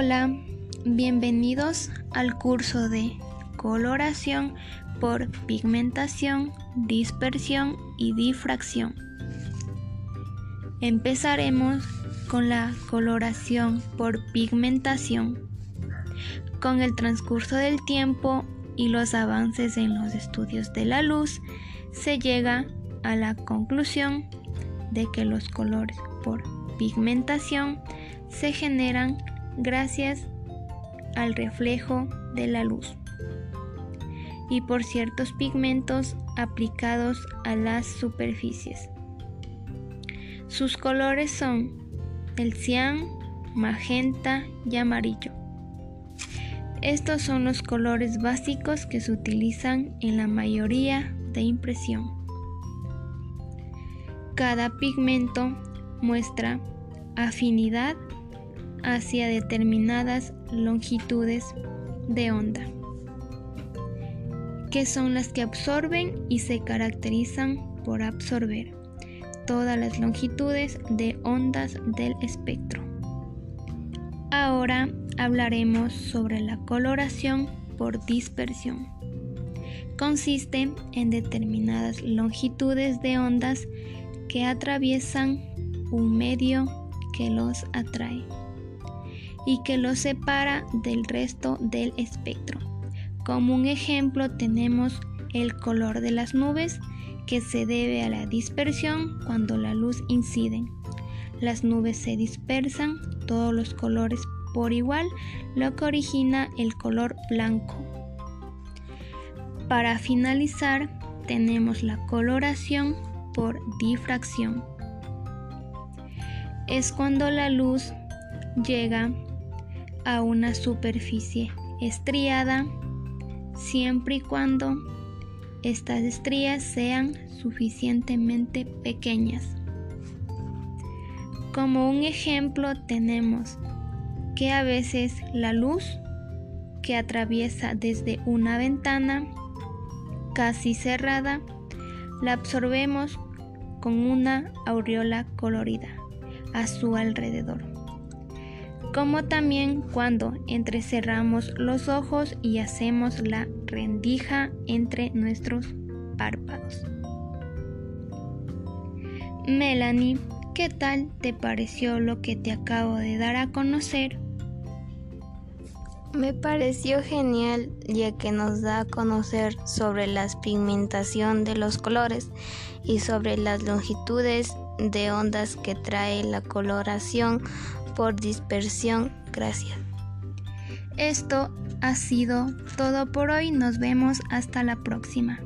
Hola, bienvenidos al curso de coloración por pigmentación, dispersión y difracción. Empezaremos con la coloración por pigmentación. Con el transcurso del tiempo y los avances en los estudios de la luz, se llega a la conclusión de que los colores por pigmentación se generan gracias al reflejo de la luz y por ciertos pigmentos aplicados a las superficies. Sus colores son el cian, magenta y amarillo. Estos son los colores básicos que se utilizan en la mayoría de impresión. Cada pigmento muestra afinidad hacia determinadas longitudes de onda, que son las que absorben y se caracterizan por absorber todas las longitudes de ondas del espectro. Ahora hablaremos sobre la coloración por dispersión. Consiste en determinadas longitudes de ondas que atraviesan un medio que los atrae y que los separa del resto del espectro. Como un ejemplo tenemos el color de las nubes que se debe a la dispersión cuando la luz incide. Las nubes se dispersan todos los colores por igual, lo que origina el color blanco. Para finalizar, tenemos la coloración por difracción. Es cuando la luz llega a una superficie estriada siempre y cuando estas estrías sean suficientemente pequeñas. Como un ejemplo tenemos que a veces la luz que atraviesa desde una ventana casi cerrada la absorbemos con una aureola colorida a su alrededor como también cuando entrecerramos los ojos y hacemos la rendija entre nuestros párpados. Melanie, ¿qué tal te pareció lo que te acabo de dar a conocer? Me pareció genial ya que nos da a conocer sobre la pigmentación de los colores y sobre las longitudes de ondas que trae la coloración por dispersión. Gracias. Esto ha sido todo por hoy. Nos vemos hasta la próxima.